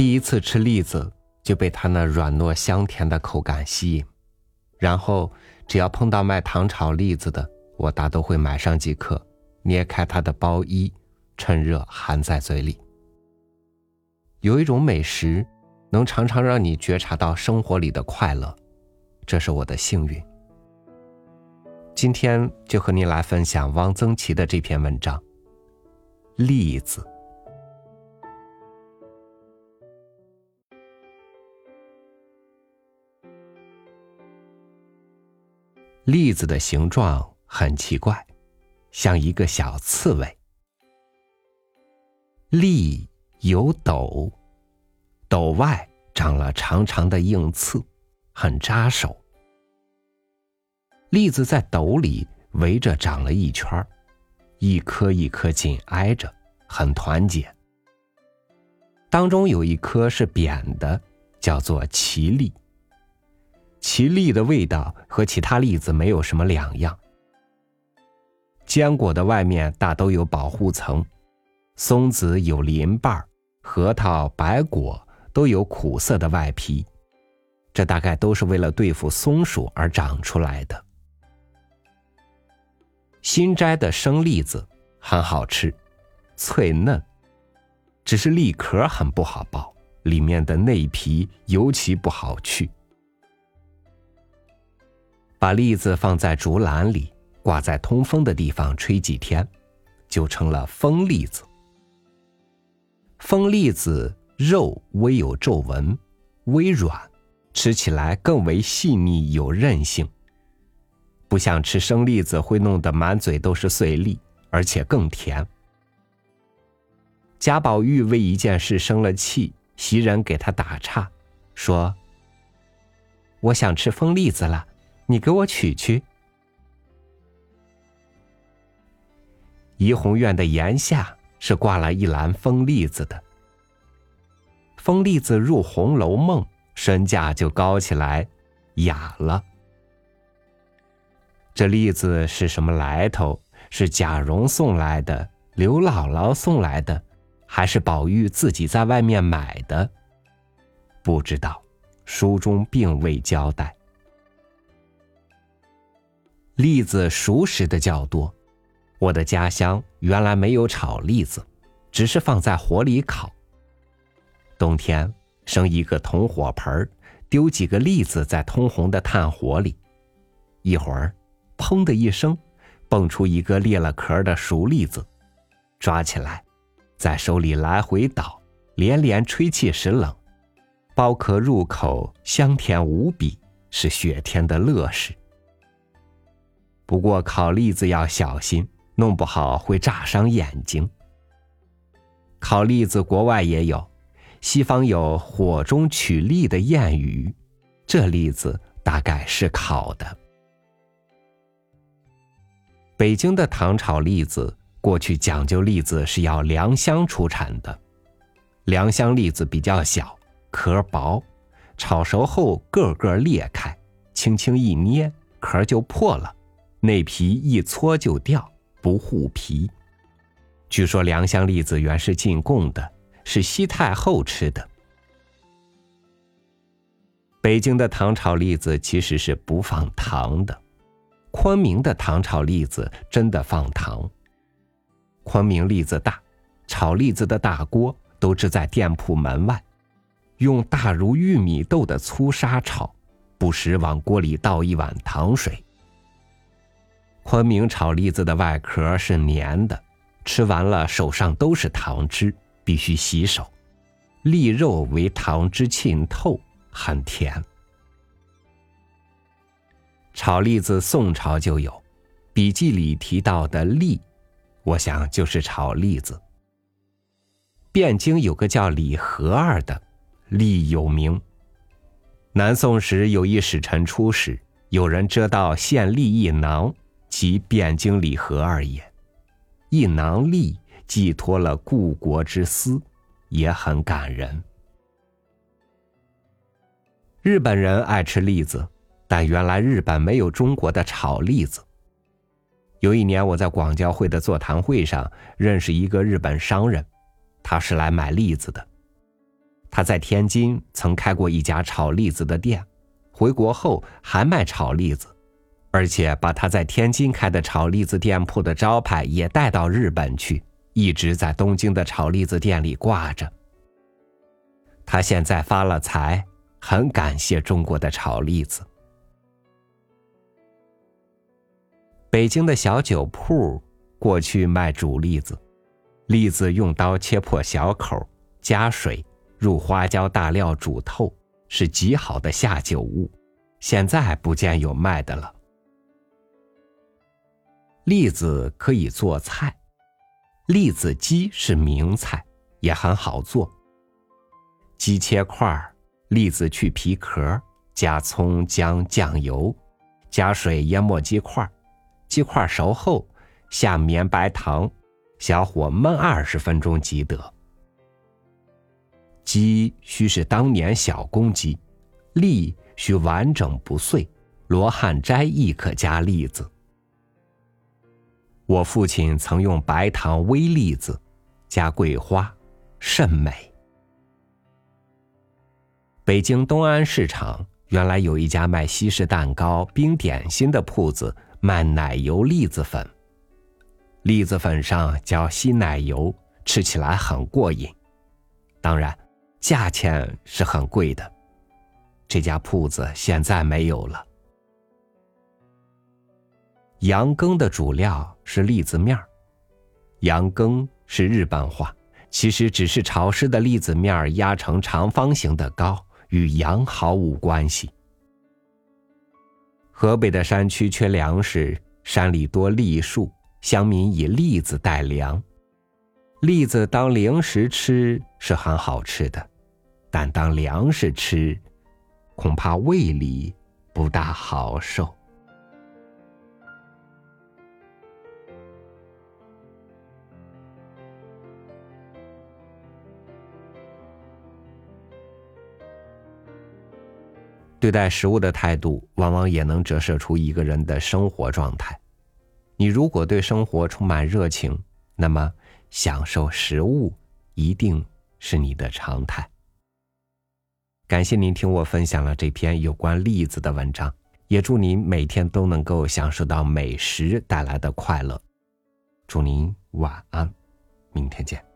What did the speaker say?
第一次吃栗子就被它那软糯香甜的口感吸引，然后只要碰到卖糖炒栗子的，我大都会买上几颗，捏开它的包衣，趁热含在嘴里。有一种美食，能常常让你觉察到生活里的快乐，这是我的幸运。今天就和您来分享汪曾祺的这篇文章《栗子》。栗子的形状很奇怪，像一个小刺猬。栗有斗，斗外长了长长的硬刺，很扎手。栗子在斗里围着长了一圈一颗一颗紧挨着，很团结。当中有一颗是扁的，叫做奇栗。其栗的味道和其他栗子没有什么两样。坚果的外面大都有保护层，松子有鳞瓣儿核桃、白果都有苦涩的外皮，这大概都是为了对付松鼠而长出来的。新摘的生栗子很好吃，脆嫩，只是栗壳很不好剥，里面的内皮尤其不好去。把栗子放在竹篮里，挂在通风的地方吹几天，就成了风栗子。风栗子肉微有皱纹，微软，吃起来更为细腻有韧性。不像吃生栗子会弄得满嘴都是碎粒，而且更甜。贾宝玉为一件事生了气，袭人给他打岔，说：“我想吃风栗子了。”你给我取去。怡红院的檐下是挂了一篮风栗子的。风栗子入《红楼梦》，身价就高起来，雅了。这栗子是什么来头？是贾蓉送来的，刘姥姥送来的，还是宝玉自己在外面买的？不知道，书中并未交代。栗子熟食的较多，我的家乡原来没有炒栗子，只是放在火里烤。冬天生一个铜火盆丢几个栗子在通红的炭火里，一会儿，砰的一声，蹦出一个裂了壳的熟栗子，抓起来，在手里来回倒，连连吹气时冷，剥壳入口香甜无比，是雪天的乐事。不过烤栗子要小心，弄不好会炸伤眼睛。烤栗子国外也有，西方有“火中取栗”的谚语，这栗子大概是烤的。北京的糖炒栗子，过去讲究栗子是要良乡出产的，良乡栗子比较小，壳薄，炒熟后个个裂开，轻轻一捏，壳就破了。内皮一搓就掉，不护皮。据说良乡栗子原是进贡的，是西太后吃的。北京的糖炒栗子其实是不放糖的，昆明的糖炒栗子真的放糖。昆明栗子大，炒栗子的大锅都置在店铺门外，用大如玉米豆的粗砂炒，不时往锅里倒一碗糖水。昆明炒栗子的外壳是粘的，吃完了手上都是糖汁，必须洗手。栗肉为糖汁浸透，很甜。炒栗子宋朝就有，笔记里提到的栗，我想就是炒栗子。汴京有个叫李和二的，栗有名。南宋时有一使臣出使，有人折到献栗一囊。即汴京礼盒而也，一囊栗寄托了故国之思，也很感人。日本人爱吃栗子，但原来日本没有中国的炒栗子。有一年我在广交会的座谈会上认识一个日本商人，他是来买栗子的。他在天津曾开过一家炒栗子的店，回国后还卖炒栗子，而且把他在天津开的炒栗子店铺的招牌也带到日本去，一直在东京的炒栗子店里挂着。他现在发了财，很感谢中国的炒栗子。北京的小酒铺过去卖煮栗子，栗子用刀切破小口，加水，入花椒大料煮透，是极好的下酒物。现在不见有卖的了。栗子可以做菜，栗子鸡是名菜，也很好做。鸡切块儿，栗子去皮壳，加葱姜酱油，加水淹没鸡块儿。鸡块熟后，下绵白糖，小火焖二十分钟即得。鸡须是当年小公鸡，栗须完整不碎。罗汉斋亦可加栗子。我父亲曾用白糖微栗子，加桂花，甚美。北京东安市场原来有一家卖西式蛋糕、冰点心的铺子。卖奶油栗子粉，栗子粉上浇稀奶油，吃起来很过瘾。当然，价钱是很贵的。这家铺子现在没有了。羊羹的主料是栗子面儿，羊羹是日本话，其实只是潮湿的栗子面儿压成长方形的糕，与羊毫无关系。河北的山区缺粮食，山里多栗树，乡民以栗子代粮。栗子当零食吃是很好吃的，但当粮食吃，恐怕胃里不大好受。对待食物的态度，往往也能折射出一个人的生活状态。你如果对生活充满热情，那么享受食物一定是你的常态。感谢您听我分享了这篇有关栗子的文章，也祝您每天都能够享受到美食带来的快乐。祝您晚安，明天见。